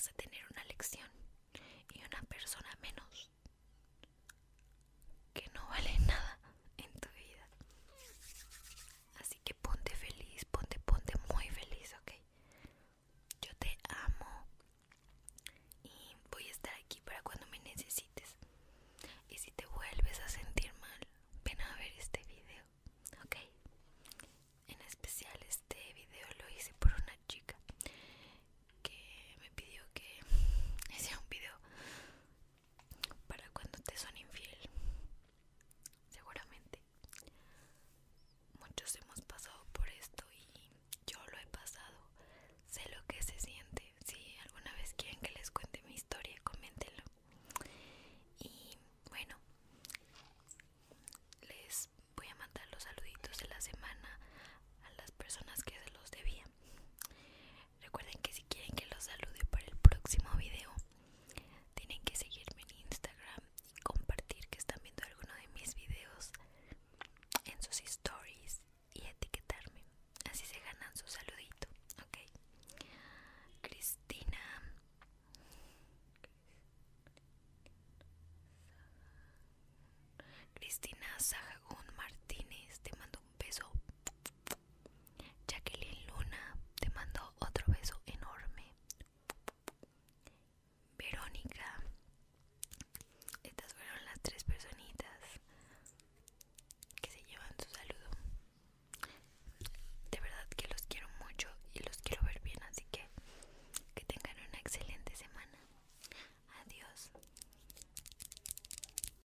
se